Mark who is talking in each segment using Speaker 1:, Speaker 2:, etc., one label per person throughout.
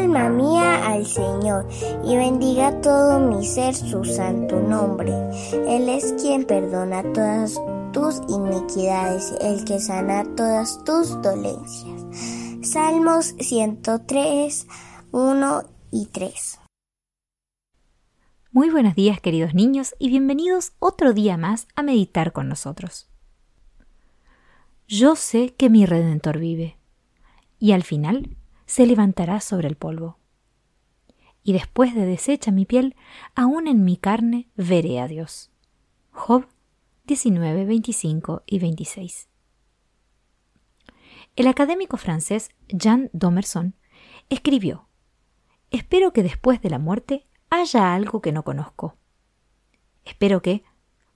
Speaker 1: alma mía al Señor y bendiga todo mi ser su santo nombre. Él es quien perdona todas tus iniquidades, el que sana todas tus dolencias. Salmos 103, 1 y 3.
Speaker 2: Muy buenos días queridos niños y bienvenidos otro día más a meditar con nosotros. Yo sé que mi Redentor vive y al final se levantará sobre el polvo. Y después de deshecha mi piel, aún en mi carne veré a Dios. Job 19, 25 y 26. El académico francés Jean Domerson escribió Espero que después de la muerte haya algo que no conozco. Espero que,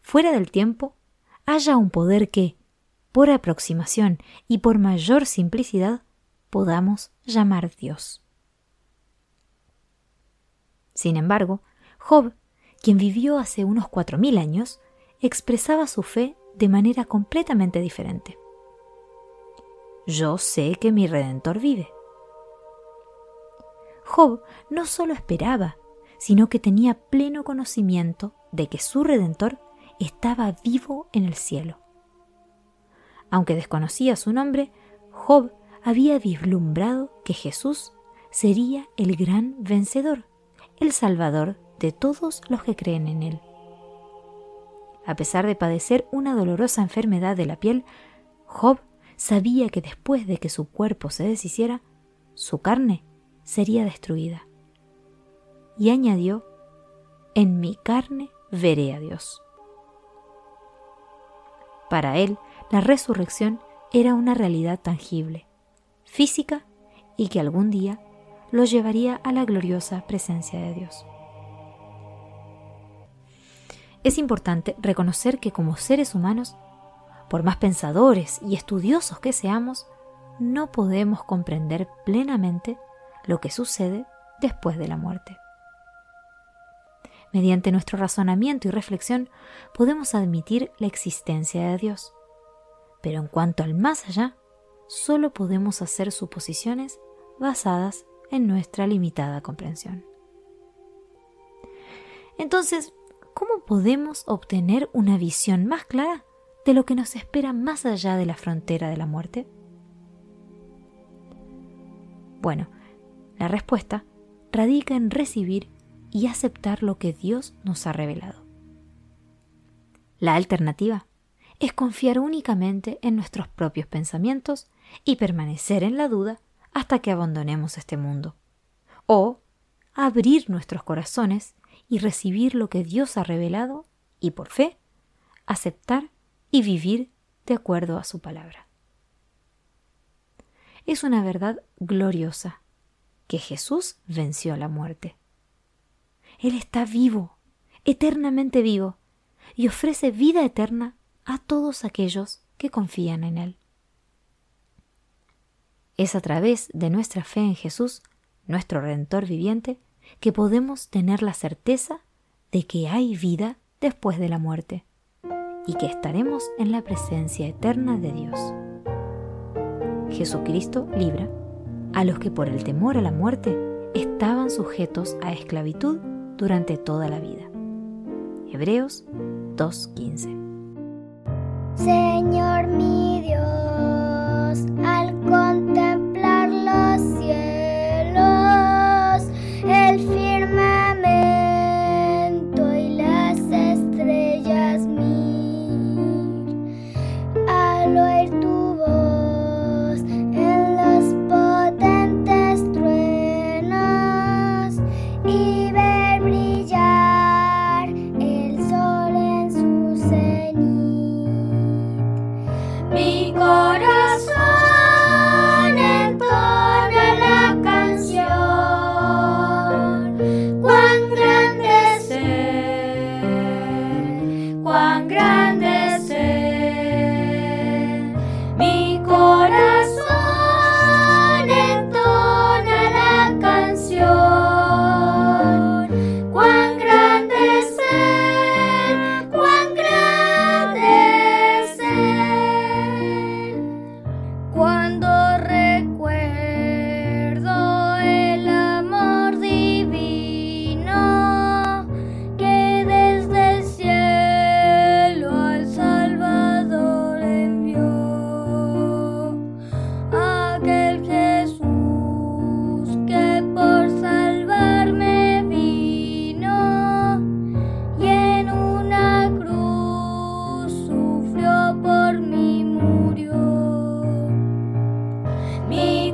Speaker 2: fuera del tiempo, haya un poder que, por aproximación y por mayor simplicidad, podamos llamar Dios. Sin embargo, Job, quien vivió hace unos cuatro mil años, expresaba su fe de manera completamente diferente. Yo sé que mi Redentor vive. Job no solo esperaba, sino que tenía pleno conocimiento de que su Redentor estaba vivo en el cielo. Aunque desconocía su nombre, Job había vislumbrado que Jesús sería el gran vencedor, el Salvador de todos los que creen en Él. A pesar de padecer una dolorosa enfermedad de la piel, Job sabía que después de que su cuerpo se deshiciera, su carne sería destruida. Y añadió, en mi carne veré a Dios. Para él, la resurrección era una realidad tangible física y que algún día lo llevaría a la gloriosa presencia de Dios. Es importante reconocer que como seres humanos, por más pensadores y estudiosos que seamos, no podemos comprender plenamente lo que sucede después de la muerte. Mediante nuestro razonamiento y reflexión podemos admitir la existencia de Dios, pero en cuanto al más allá, solo podemos hacer suposiciones basadas en nuestra limitada comprensión. Entonces, ¿cómo podemos obtener una visión más clara de lo que nos espera más allá de la frontera de la muerte? Bueno, la respuesta radica en recibir y aceptar lo que Dios nos ha revelado. La alternativa es confiar únicamente en nuestros propios pensamientos y permanecer en la duda hasta que abandonemos este mundo. O abrir nuestros corazones y recibir lo que Dios ha revelado y por fe aceptar y vivir de acuerdo a su palabra. Es una verdad gloriosa que Jesús venció la muerte. Él está vivo, eternamente vivo, y ofrece vida eterna a todos aquellos que confían en Él. Es a través de nuestra fe en Jesús, nuestro Redentor viviente, que podemos tener la certeza de que hay vida después de la muerte y que estaremos en la presencia eterna de Dios. Jesucristo libra a los que por el temor a la muerte estaban sujetos a esclavitud durante toda la vida. Hebreos 2.15
Speaker 3: Señor mi Dios, al contemplar los cielos, el firmamento y las estrellas mil, al oír tu voz en los potentes truenos y ver brillar el sol en su cenizas.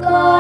Speaker 3: God.